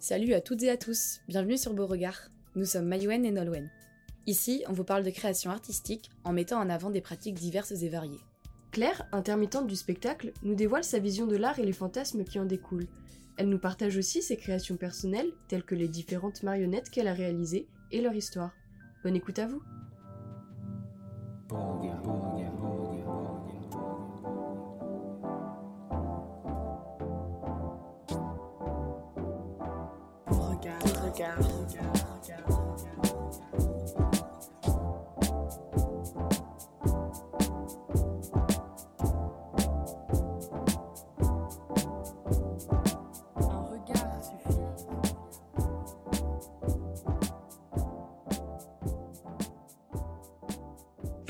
Salut à toutes et à tous, bienvenue sur Beauregard. Nous sommes Mayouen et Nolwenn. Ici, on vous parle de création artistique en mettant en avant des pratiques diverses et variées. Claire, intermittente du spectacle, nous dévoile sa vision de l'art et les fantasmes qui en découlent. Elle nous partage aussi ses créations personnelles, telles que les différentes marionnettes qu'elle a réalisées et leur histoire. Bonne écoute à vous regard.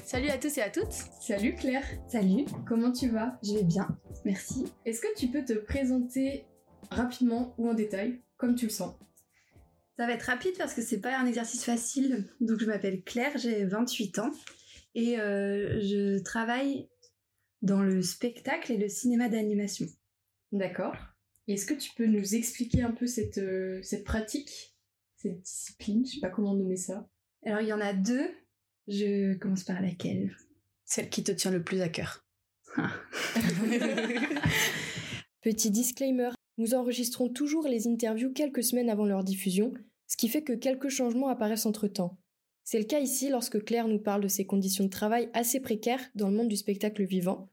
Salut à tous et à toutes. Salut Claire, Salut, comment tu vas? Je vais bien, merci. Est-ce que tu peux te présenter rapidement ou en détail, comme tu le sens? Ça va être rapide parce que c'est pas un exercice facile. Donc je m'appelle Claire, j'ai 28 ans et euh, je travaille dans le spectacle et le cinéma d'animation. D'accord. Est-ce que tu peux nous expliquer un peu cette, euh, cette pratique, cette discipline, je sais pas comment nommer ça Alors il y en a deux. Je commence par laquelle? Celle qui te tient le plus à cœur. Petit disclaimer, nous enregistrons toujours les interviews quelques semaines avant leur diffusion, ce qui fait que quelques changements apparaissent entre-temps. C'est le cas ici lorsque Claire nous parle de ses conditions de travail assez précaires dans le monde du spectacle vivant.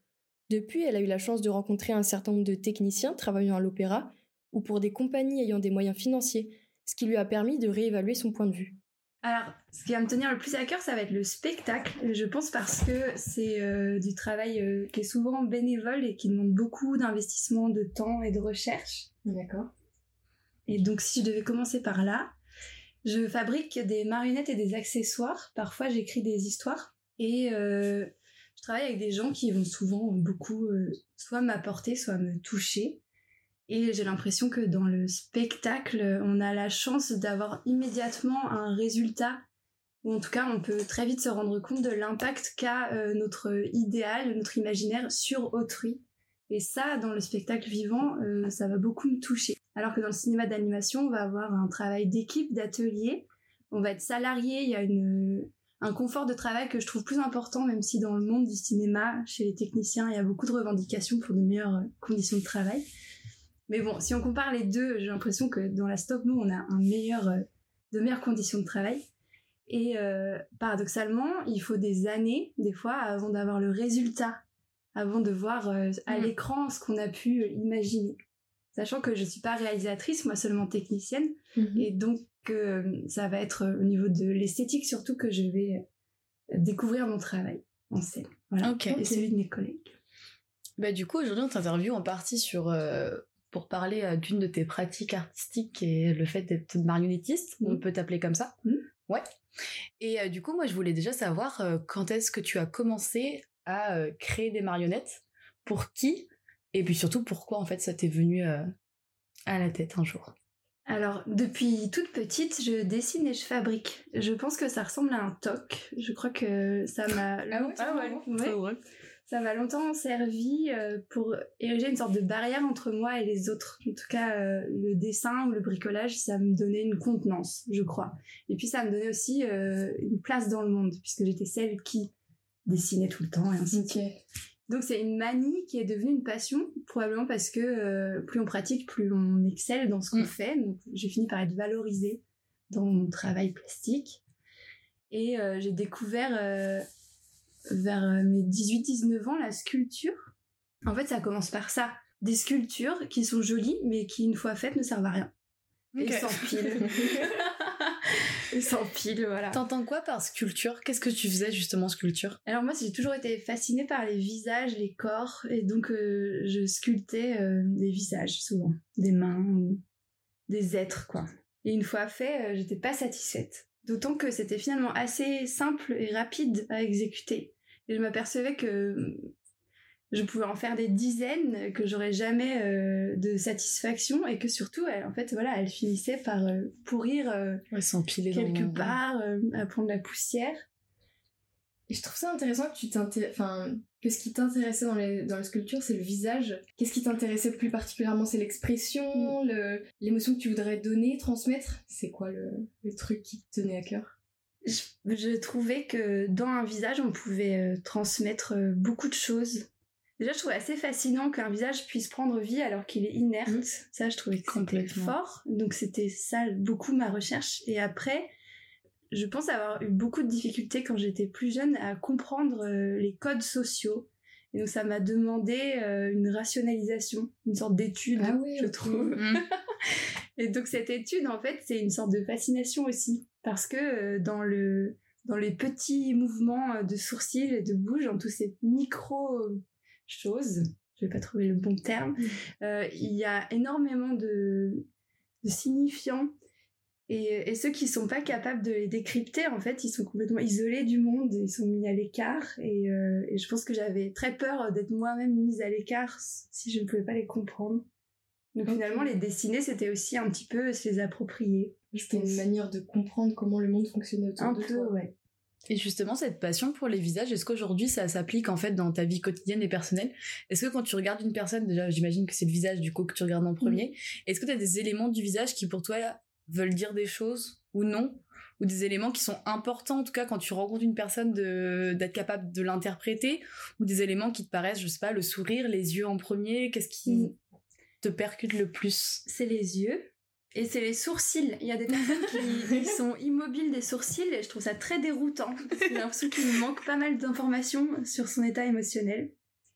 Depuis, elle a eu la chance de rencontrer un certain nombre de techniciens travaillant à l'opéra ou pour des compagnies ayant des moyens financiers, ce qui lui a permis de réévaluer son point de vue. Alors, ce qui va me tenir le plus à cœur, ça va être le spectacle. Je pense parce que c'est euh, du travail euh, qui est souvent bénévole et qui demande beaucoup d'investissement, de temps et de recherche. D'accord. Et donc, si je devais commencer par là, je fabrique des marionnettes et des accessoires. Parfois, j'écris des histoires. Et euh, je travaille avec des gens qui vont souvent beaucoup euh, soit m'apporter, soit me toucher. Et j'ai l'impression que dans le spectacle, on a la chance d'avoir immédiatement un résultat. Ou en tout cas, on peut très vite se rendre compte de l'impact qu'a euh, notre idéal, notre imaginaire sur autrui. Et ça, dans le spectacle vivant, ça va beaucoup me toucher. Alors que dans le cinéma d'animation, on va avoir un travail d'équipe, d'atelier. On va être salarié, il y a une, un confort de travail que je trouve plus important, même si dans le monde du cinéma, chez les techniciens, il y a beaucoup de revendications pour de meilleures euh, conditions de travail. Mais bon, si on compare les deux, j'ai l'impression que dans la stop nous, on a un meilleur, euh, de meilleures conditions de travail. Et euh, paradoxalement, il faut des années, des fois, avant d'avoir le résultat, avant de voir euh, à Mm. l'écran ce qu'on a pu imaginer. Sachant que je suis pas réalisatrice, moi seulement technicienne, et donc euh, ça va être euh, au niveau de l'esthétique surtout que je vais euh, découvrir mon travail en scène. Voilà. Et celui de mes collègues. Bah du coup aujourd'hui on t'interviewe en partie sur euh, pour parler euh, d'une de tes pratiques artistiques et le fait d'être marionnettiste. On Mhm. peut t'appeler comme ça. Mhm. Ouais. Et euh, du coup moi je voulais déjà savoir quand est-ce que tu as commencé à créer des marionnettes, pour qui? Et puis surtout pourquoi en fait ça t'est venu euh, à la tête un jour? Alors, depuis toute petite, je dessine et je fabrique. Je pense que ça ressemble à un toc. Je crois que ça m'a Ah ouais, Ah ouais, vraiment ouais. vrai. ça m'a longtemps servi euh, pour ériger une sorte de barrière entre moi et les autres. En tout cas, euh, le dessin ou le bricolage, ça me donnait une contenance, je crois. Et puis ça me donnait aussi euh, une place dans le monde, puisque j'étais celle qui dessinait tout le temps et ainsi de suite. Donc c'est une manie qui est devenue une passion, probablement parce que euh, plus on pratique, plus on excelle dans ce qu'on Mm. fait. Donc j'ai fini par être valorisée dans mon travail plastique. Et euh, j'ai découvert euh, vers mes 18-19 ans la sculpture. En fait ça commence par ça. Des sculptures qui sont jolies mais qui une fois faites ne servent à rien. Et Ok. s'empilent. et s'empilent, voilà. T'entends quoi par sculpture? Qu'est-ce que tu faisais justement sculpture? Alors moi, j'ai toujours été fascinée par les visages, les corps, et donc euh, je sculptais euh, des visages souvent, des mains, ou des êtres quoi. Et une fois fait, euh, j'étais pas satisfaite. D'autant que c'était finalement assez simple et rapide à exécuter. Et je m'apercevais que je pouvais en faire des dizaines, que j'aurais jamais euh, de satisfaction, et que surtout, elle, en fait, voilà, elle finissait par euh, pourrir euh, Ouais, quelque part, euh, à prendre la poussière. Et je trouve ça intéressant que tu enfin, que ce qui t'intéressait dans les, dans la sculpture, c'est le visage. Qu'est-ce qui t'intéressait plus particulièrement? C'est l'expression, mm. l'émotion que tu voudrais donner, transmettre? C'est quoi le, le, truc qui te tenait à cœur? Je, je, trouvais que dans un visage, on pouvait euh, transmettre euh, beaucoup de choses. Déjà, je trouvais assez fascinant qu'un visage puisse prendre vie alors qu'il est inerte. Ça, je trouvais complètement fort. Donc, c'était ça beaucoup ma recherche. Et après, je pense avoir eu beaucoup de difficultés quand j'étais plus jeune à comprendre euh, les codes sociaux. Et donc ça m'a demandé euh, une rationalisation, une sorte d'étude, ah je trouve. Mm. et donc cette étude, en fait, c'est une sorte de fascination aussi, parce que euh, dans le dans les petits mouvements de sourcils et de bouche, dans tous ces micro choses, je vais pas trouver le bon terme, mm. il y a énormément de, de signifiants et, et, ceux qui sont pas capables de les décrypter, en fait, ils sont complètement isolés du monde, ils sont mis à l'écart. Et, euh, et, je pense que j'avais très peur d'être moi-même mise à l'écart si je ne pouvais pas les comprendre. Donc finalement, les dessiner, c'était aussi un petit peu se les approprier. C'était une manière de comprendre comment le monde fonctionnait autour un de peu, ouais. Et justement, cette passion pour les visages, est-ce qu'aujourd'hui ça s'applique en fait dans ta vie quotidienne et personnelle? Est-ce que quand tu regardes une personne, déjà j'imagine que c'est le visage du coup que tu regardes en premier, mm. est-ce que tu as des éléments du visage qui pour toi veulent dire des choses ou non? Ou des éléments qui sont importants en tout cas quand tu rencontres une personne d'être capable de l'interpréter? Ou des éléments qui te paraissent je sais pas le sourire les yeux en premier? Qu'est-ce qui mm. te percute le plus? C'est les yeux et c'est les sourcils. Il y a des personnes qui, sont immobiles des sourcils et je trouve ça très déroutant. J'ai l'impression qu'il manque pas mal d'informations sur son état émotionnel.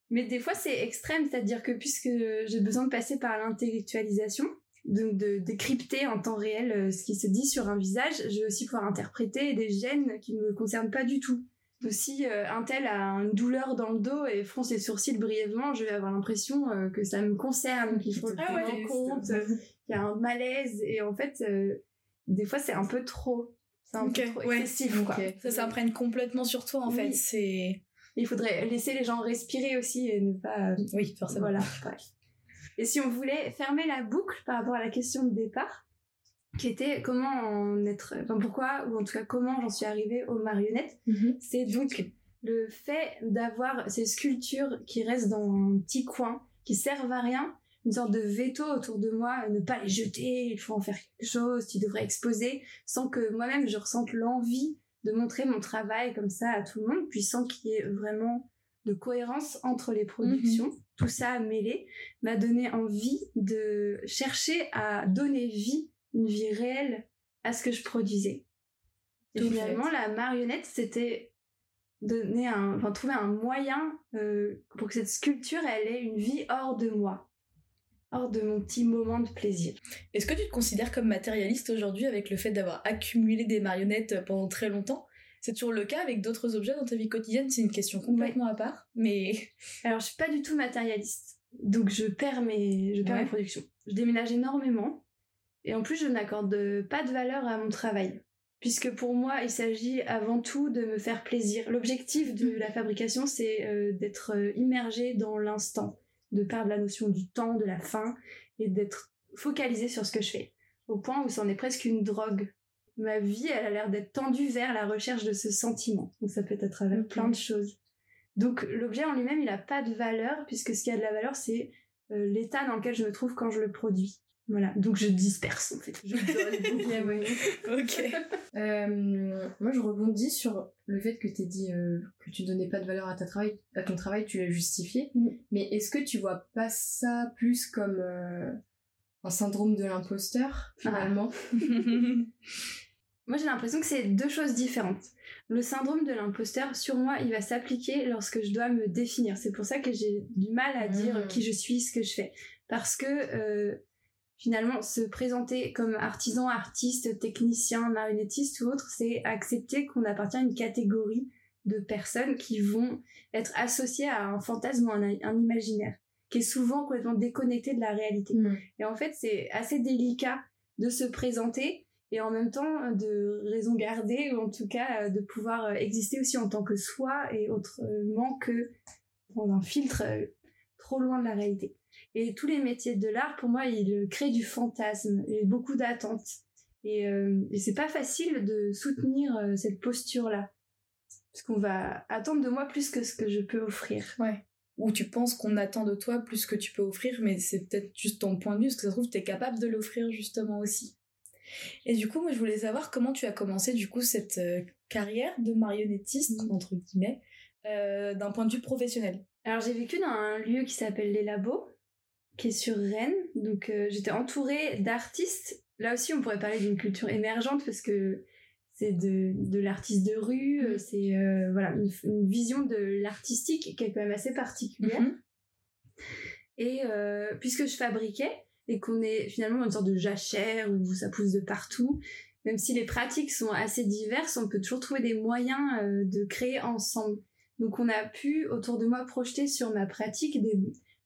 Mais des fois c'est extrême, c'est-à-dire que puisque j'ai besoin de passer par l'intellectualisation, donc de décrypter en temps réel euh, ce qui se dit sur un visage, je vais aussi pouvoir interpréter des gènes qui ne me concernent pas du tout. Aussi, euh, un tel a une douleur dans le dos et fronce les sourcils brièvement, je vais avoir l'impression euh, que ça me concerne, qu'il faut ah prendre en compte, qu'il y a un malaise et en fait, des fois c'est un peu trop. C'est un peu trop excessif. Quoi. Ça s'imprègne complètement sur toi en fait. C'est. Il faudrait laisser les gens respirer aussi et ne pas. Oui, forcément. Voilà. Et si on voulait fermer la boucle par rapport à la question de départ, qui était comment en être, enfin pourquoi, ou en tout cas comment j'en suis arrivée aux marionnettes, mhm. c'est donc le fait d'avoir ces sculptures qui restent dans un petit coin, qui servent à rien, une sorte de veto autour de moi, ne pas les jeter, il faut en faire quelque chose, tu devrais exposer, sans que moi-même je ressente l'envie de montrer mon travail comme ça à tout le monde, puis sans qu'il y ait vraiment de cohérence entre les productions. Mhm. Tout ça mêlé m'a donné envie de chercher à donner vie, une vie réelle à ce que je produisais. Et finalement, la marionnette, c'était donner un, enfin, trouver un moyen euh, pour que cette sculpture, elle ait une vie hors de moi, hors de mon petit moment de plaisir. Est-ce que tu te considères comme matérialiste aujourd'hui avec le fait d'avoir accumulé des marionnettes pendant très longtemps? C'est toujours le cas avec d'autres objets dans ta vie quotidienne? C'est une question complètement à part, mais... Alors, je suis pas du tout matérialiste. Donc, je perds mes, je perds mes productions. Je déménage énormément. Et en plus, je n'accorde pas de valeur à mon travail. Puisque pour moi, il s'agit avant tout de me faire plaisir. L'objectif de la fabrication, c'est euh, d'être euh, immergé dans l'instant, de perdre la notion du temps, de la fin, et d'être focalisé sur ce que je fais. Au point où c'en est presque une drogue ma vie, elle a l'air d'être tendue vers la recherche de ce sentiment. Donc ça peut être à travers plein de choses. Donc l'objet en lui-même, il n'a pas de valeur, puisque ce qui a de la valeur, c'est euh, l'état dans lequel je me trouve quand je le produis. Voilà, donc je disperse en fait. Je donne ok. Euh, moi, je rebondis sur le fait que tu dit euh, que tu donnais pas de valeur à, ta travail, à ton travail, tu l'as justifié. Mm. Mais est-ce que tu vois pas ça plus comme un syndrome de l'imposteur, finalement ah. Moi, j'ai l'impression que c'est deux choses différentes. Le syndrome de l'imposteur, sur moi, il va s'appliquer lorsque je dois me définir. C'est pour ça que j'ai du mal à dire mmh. qui je suis, ce que je fais. Parce que euh, finalement, se présenter comme artisan, artiste, technicien, marionnettiste ou autre, c'est accepter qu'on appartient à une catégorie de personnes qui vont être associées à un fantasme ou un, un imaginaire, qui est souvent complètement déconnecté de la réalité. Mmh. Et en fait, c'est assez délicat de se présenter et en même temps de raison garder ou en tout cas euh, de pouvoir euh, exister aussi en tant que soi et autrement que dans un filtre euh, trop loin de la réalité. Et tous les métiers de l'art, pour moi, ils créent du fantasme et beaucoup d'attentes. Et, et c'est pas facile de soutenir cette posture-là. Parce qu'on va attendre de moi plus que ce que je peux offrir. Ouais. Ou tu penses qu'on attend de toi plus que tu peux offrir, mais c'est peut-être juste ton point de vue, parce que ça se trouve, tu es capable de l'offrir justement aussi. Et du coup, moi, je voulais savoir comment tu as commencé du coup cette euh, carrière de marionnettiste, Mm. entre guillemets, euh, d'un point de vue professionnel. Alors j'ai vécu dans un lieu qui s'appelle Les Labos, qui est sur Rennes. Donc euh, j'étais entourée d'artistes. Là aussi on pourrait parler d'une culture émergente parce que c'est de, de l'artiste de rue, euh, c'est euh, voilà une, une vision de l'artistique qui est quand même assez particulière. Mhm. Et euh, puisque je fabriquais et qu'on est finalement dans une sorte de jachère où ça pousse de partout, même si les pratiques sont assez diverses, on peut toujours trouver des moyens de créer ensemble. Donc on a pu autour de moi projeter sur ma pratique des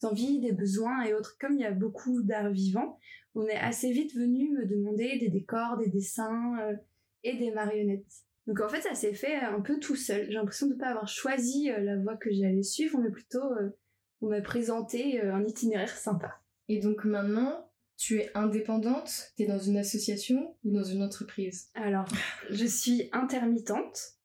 envies, des besoins et autres. Comme il y a beaucoup d'art vivant, on est assez vite venu me demander des décors, des dessins euh, et des marionnettes. Donc en fait ça s'est fait un peu tout seul. J'ai l'impression de ne pas avoir choisi euh, la voie que j'allais suivre, mais plutôt euh, on m'a présenté euh, un itinéraire sympa. Et donc maintenant, tu es indépendante, tu es dans une association ou dans une entreprise? Alors, je suis intermittente.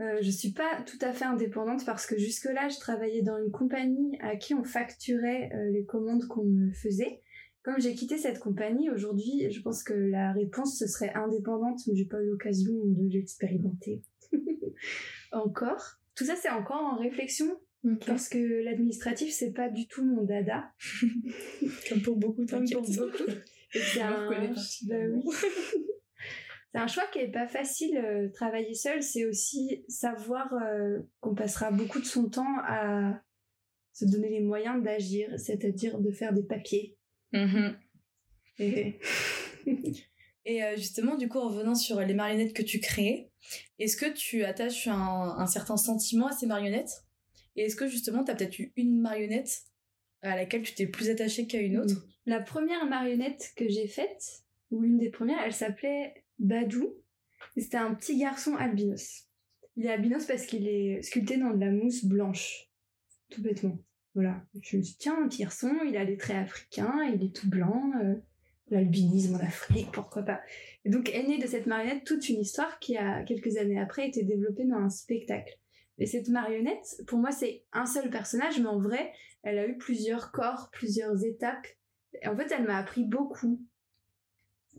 Euh, je suis pas tout à fait indépendante parce que jusque-là, je travaillais dans une compagnie à qui on facturait euh, les commandes qu'on me faisait. Comme j'ai quitté cette compagnie, aujourd'hui, je pense que la réponse ce serait indépendante, mais j'ai pas eu l'occasion de l'expérimenter encore. Tout ça, c'est encore en réflexion parce que l'administratif, c'est pas du tout mon dada. Comme pour beaucoup, Comme pour beaucoup. Et bah oui. c'est un choix qui est pas facile. euh, travailler seul, c'est aussi savoir euh, qu'on passera beaucoup de son temps à se donner les moyens d'agir, c'est-à-dire de faire des papiers. Mhm. Et Et euh, justement, du coup, en revenant sur les marionnettes que tu crées, est-ce que tu attaches un, un certain sentiment à ces marionnettes? Et est-ce que justement, tu as peut-être eu une marionnette à laquelle tu t'es plus attaché qu'à une autre? La première marionnette que j'ai faite, ou une des premières, elle s'appelait Badou. C'était un petit garçon albinos. Il est albinos parce qu'il est sculpté dans de la mousse blanche. Tout bêtement. Voilà. Je me suis dit, tiens, un petit garçon, il a des traits africains, il est tout blanc. euh, L'albinisme en Afrique, pourquoi pas. Et donc est née de cette marionnette toute une histoire qui a, quelques années après, été développée dans un spectacle. Et cette marionnette, pour moi, c'est un seul personnage, mais en vrai, elle a eu plusieurs corps, plusieurs étapes. Et en fait, elle m'a appris beaucoup.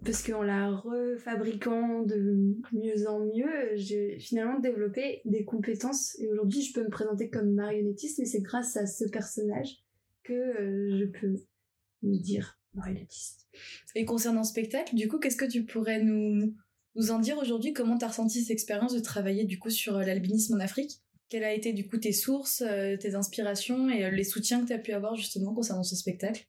Parce qu'en la refabriquant de mieux en mieux, j'ai finalement développé des compétences. Et aujourd'hui, je peux me présenter comme marionnettiste, et c'est grâce à ce personnage que euh, je peux me dire marionnettiste. Et concernant le spectacle, du coup, qu'est-ce que tu pourrais nous, nous en dire aujourd'hui? Comment tu as ressenti cette expérience de travailler du coup sur euh, l'albinisme en Afrique? Quelles a été du coup tes sources, euh, tes inspirations et les soutiens que tu as pu avoir justement concernant ce spectacle?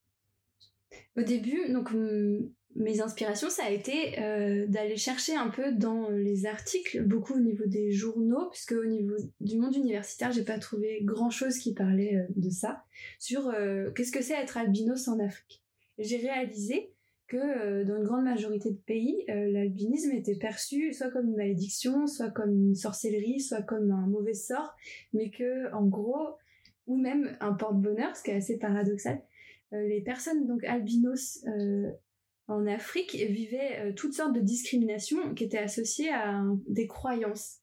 Au début, donc hum, mes inspirations, ça a été euh, d'aller chercher un peu dans les articles, beaucoup au niveau des journaux, puisque au niveau du monde universitaire, j'ai pas trouvé grand chose qui parlait euh, de ça, sur euh, qu'est-ce que c'est être albinos en Afrique. J'ai réalisé que dans une grande majorité de pays, l'albinisme était perçu soit comme une malédiction, soit comme une sorcellerie, soit comme un mauvais sort, mais que en gros, ou même un porte-bonheur, ce qui est assez paradoxal, les personnes donc albinos en Afrique vivaient euh, toutes sortes de discriminations qui étaient associées à des croyances.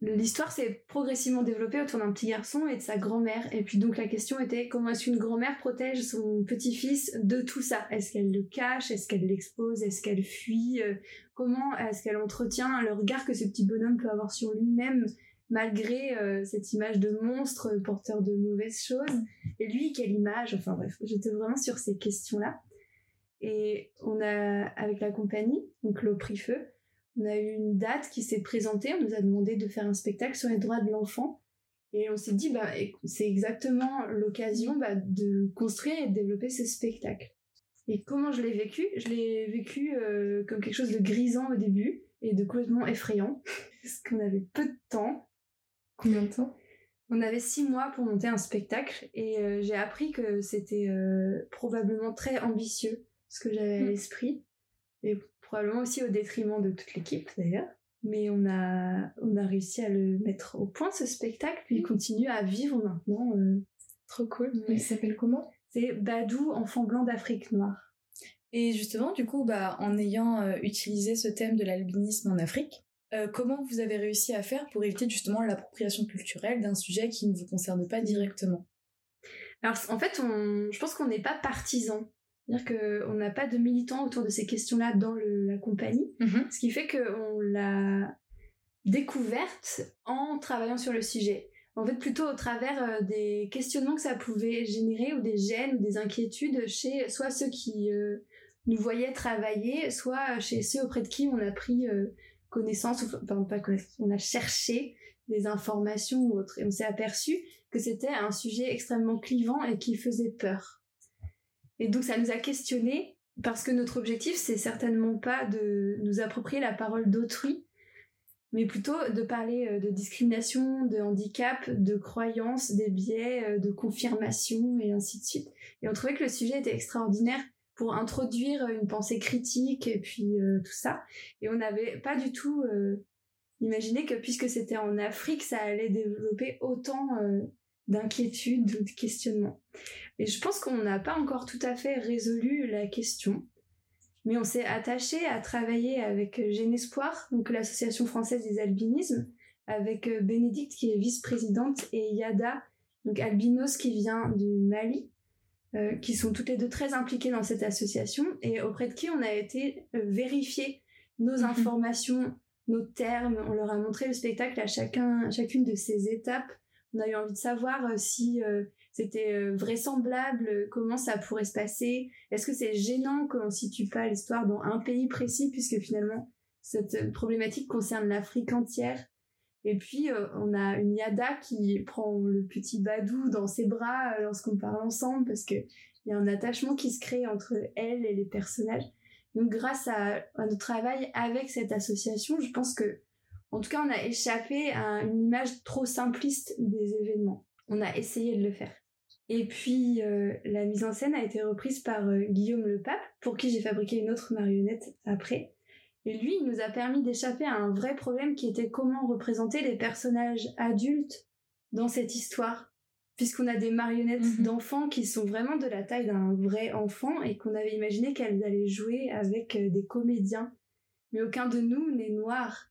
L'histoire s'est progressivement développée autour d'un petit garçon et de sa grand-mère. Et puis donc la question était comment est-ce qu'une grand-mère protège son petit-fils de tout ça? Est-ce qu'elle le cache? Est-ce qu'elle l'expose? Est-ce qu'elle fuit? Euh, Comment est-ce qu'elle entretient le regard que ce petit bonhomme peut avoir sur lui-même malgré euh, cette image de monstre porteur de mauvaises choses? Et lui, quelle image? Enfin bref, j'étais vraiment sur ces questions-là. Et on a, avec la compagnie, donc l'Opri Feu, on a eu une date qui s'est présentée. On nous a demandé de faire un spectacle sur les droits de l'enfant. Et on s'est dit, bah, c'est exactement l'occasion bah, de construire et de développer ce spectacle. Et comment je l'ai vécu? Je l'ai vécu euh, comme quelque chose de grisant au début et de complètement effrayant. Parce qu'on avait peu de temps. Combien de temps? On avait six mois pour monter un spectacle et euh, j'ai appris que c'était euh, probablement très ambitieux ce que j'avais à Mm. l'esprit et probablement aussi au détriment de toute l'équipe d'ailleurs. Mais on a, on a réussi à le mettre au point ce spectacle puis il continue à vivre maintenant. euh, Trop cool. Il s'appelle comment? C'est Badou, enfant blanc d'Afrique noire. Et justement, du coup, bah, en ayant euh, utilisé ce thème de l'albinisme en Afrique, euh, comment vous avez réussi à faire pour éviter justement l'appropriation culturelle d'un sujet qui ne vous concerne pas directement? Alors en fait, on, je pense qu'on n'est pas partisan. C'est-à-dire qu'on n'a pas de militants autour de ces questions-là dans le, la compagnie, Mhm. ce qui fait qu'on l'a découverte en travaillant sur le sujet. En fait, plutôt au travers euh, des questionnements que ça pouvait générer ou des gènes ou des inquiétudes chez soit ceux qui euh, nous voyaient travailler, soit chez ceux auprès de qui on a pris euh, connaissance, ou- enfin pas connaissance, on a cherché des informations ou autres. Et on s'est aperçu que c'était un sujet extrêmement clivant et qui faisait peur. Et donc ça nous a questionné parce que notre objectif c'est certainement pas de nous approprier la parole d'autrui, mais plutôt de parler euh, de discrimination, de handicap, de croyances, des biais, euh, de confirmation et ainsi de suite. Et on trouvait que le sujet était extraordinaire pour introduire une pensée critique et puis euh, tout ça. Et on n'avait pas du tout imaginé que puisque c'était en Afrique, ça allait développer autant d'inquiétudes ou de questionnements. Et je pense qu'on n'a pas encore tout à fait résolu la question. Mais on s'est attaché à travailler avec Gêne Espoir, donc l'association française des albinismes, avec euh, Bénédicte qui est vice-présidente et Yada, donc albinos qui vient du Mali, euh, qui sont toutes les deux très impliquées dans cette association et auprès de qui on a été euh, vérifier nos Mhm. informations, nos termes. On leur a montré le spectacle à chacun, chacune de ces étapes. On a eu envie de savoir euh, si euh, c'était euh, vraisemblable, comment ça pourrait se passer. Est-ce que c'est gênant qu'on situe pas l'histoire dans un pays précis, puisque finalement cette problématique concerne l'Afrique entière. Et puis on a une Yada qui prend le petit Badou dans ses bras lorsqu'on parle ensemble, parce que il y a un attachement qui se crée entre elle et les personnages. Donc grâce à notre travail avec cette association, je pense que en tout cas, on a échappé à une image trop simpliste des événements. On a essayé de le faire. Et puis, euh, la mise en scène a été reprise par euh, Guillaume Le Pape, pour qui j'ai fabriqué une autre marionnette après. Et lui, il nous a permis d'échapper à un vrai problème qui était comment représenter les personnages adultes dans cette histoire. Puisqu'on a des marionnettes Mhm. d'enfants qui sont vraiment de la taille d'un vrai enfant et qu'on avait imaginé qu'elles allaient jouer avec euh, des comédiens. Mais aucun de nous n'est noir.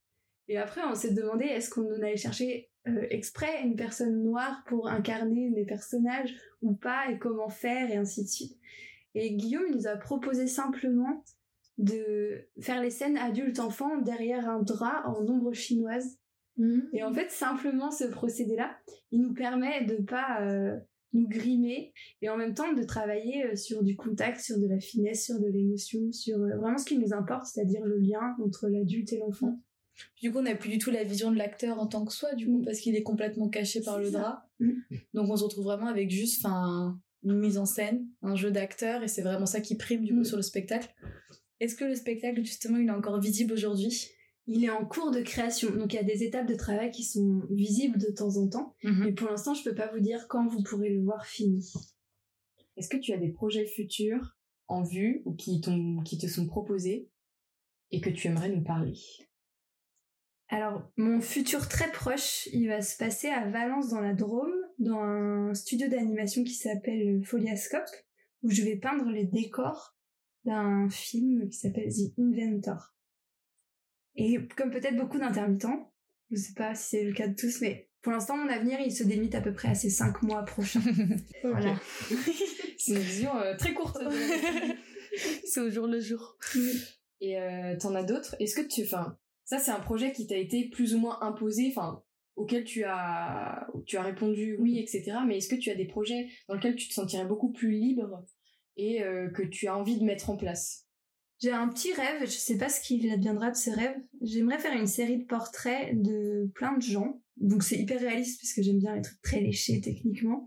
Et après, on s'est demandé est-ce qu'on allait chercher euh, exprès une personne noire pour incarner des personnages ou pas, et comment faire, et ainsi de suite. Et Guillaume il nous a proposé simplement de faire les scènes adultes-enfants derrière un drap en ombre chinoise. Et en fait, simplement ce procédé-là, il nous permet de pas euh, nous grimer et en même temps de travailler euh, sur du contact, sur de la finesse, sur de l'émotion, sur euh, vraiment ce qui nous importe, c'est-à-dire le lien entre l'adulte et l'enfant. Du coup, on n'a plus du tout la vision de l'acteur en tant que soi, du coup, Mm. parce qu'il est complètement caché par le ça. drap. Mm. Donc, on se retrouve vraiment avec juste enfin, une mise en scène, un jeu d'acteur, et c'est vraiment ça qui prime, du coup, Mm. sur le spectacle. Est-ce que le spectacle, justement, il est encore visible aujourd'hui? Il est en cours de création, donc il y a des étapes de travail qui sont visibles de temps en temps, mais pour l'instant, je peux pas vous dire quand vous pourrez le voir fini. Est-ce que tu as des projets futurs en vue ou qui te sont proposés et que tu aimerais nous parler? Alors, mon futur très proche, il va se passer à Valence dans la Drôme, dans un studio d'animation qui s'appelle Foliascope, où je vais peindre les décors d'un film qui s'appelle The Inventor. Et comme peut-être beaucoup d'intermittents, je sais pas si c'est le cas de tous, mais pour l'instant, mon avenir, il se délimite à peu près à ces cinq mois prochains. Voilà. C'est une vision euh, très courte. c'est au jour le jour. Et euh, t'en as d'autres? Est-ce que tu... Enfin, ça c'est un projet qui t'a été plus ou moins imposé, enfin, auquel tu as, tu as répondu oui, etc. Mais est-ce que tu as des projets dans lesquels tu te sentirais beaucoup plus libre et euh, que tu as envie de mettre en place? J'ai un petit rêve, je sais pas ce qu'il adviendra de ce rêve. J'aimerais faire une série de portraits de plein de gens. Donc c'est hyper réaliste puisque j'aime bien les trucs très léchés techniquement.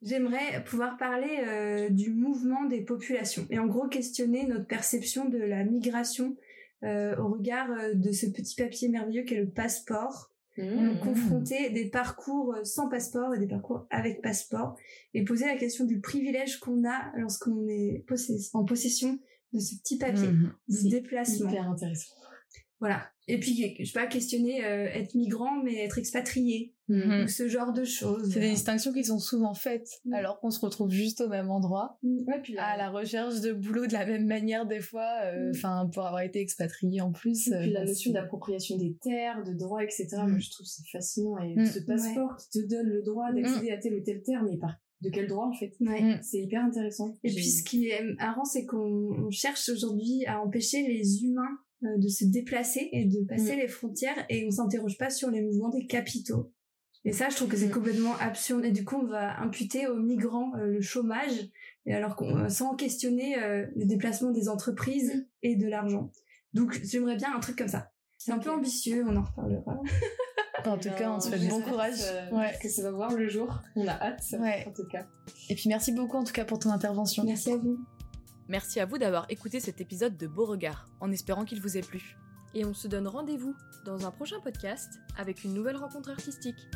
J'aimerais pouvoir parler euh, du mouvement des populations et en gros questionner notre perception de la migration euh, au regard euh, de ce petit papier merveilleux qu'est le passeport. Donc confronter des parcours euh, sans passeport et des parcours avec passeport et poser la question du privilège qu'on a lorsqu'on est en possession de ce petit papier, Mhm. du déplacement. Hyper intéressant. Voilà. Et puis, je sais pas, questionner euh, être migrant, mais être expatrié. Mhm. Ou ce genre de choses. C'est des distinctions qui sont souvent faites, Mm. alors qu'on se retrouve juste au même endroit, Ouais, puis à la recherche de boulot de la même manière des fois, euh, Mm. enfin pour avoir été expatrié en plus. Et euh, puis la notion d'appropriation des terres, de droits, etc. Mm. Moi, je trouve que c'est fascinant. Et Mm. ce passeport qui te donne le droit d'accéder à tel ou tel terre, mais par de quel droit en fait? Ouais. Mm. C'est hyper intéressant. Et puis ce qui est marrant, c'est qu'on on cherche aujourd'hui à empêcher les humains euh, de se déplacer et de passer les frontières et on s'interroge pas sur les mouvements des capitaux. Et ça, je trouve que c'est Mm. complètement absurde. Et du coup, on va imputer aux migrants euh, le chômage, et alors qu'on, euh, sans questionner euh, le déplacement des entreprises et de l'argent. Donc, j'aimerais bien un truc comme ça. C'est un peu ambitieux, on en reparlera. En tout cas, on te souhaite bon courage. que Ouais. Que ça va voir le jour. On a hâte, Ouais. en tout cas. Et puis merci beaucoup en tout cas pour ton intervention. Merci à vous. Merci à vous d'avoir écouté cet épisode de Beauregard, en espérant qu'il vous ait plu. Et on se donne rendez-vous dans un prochain podcast avec une nouvelle rencontre artistique.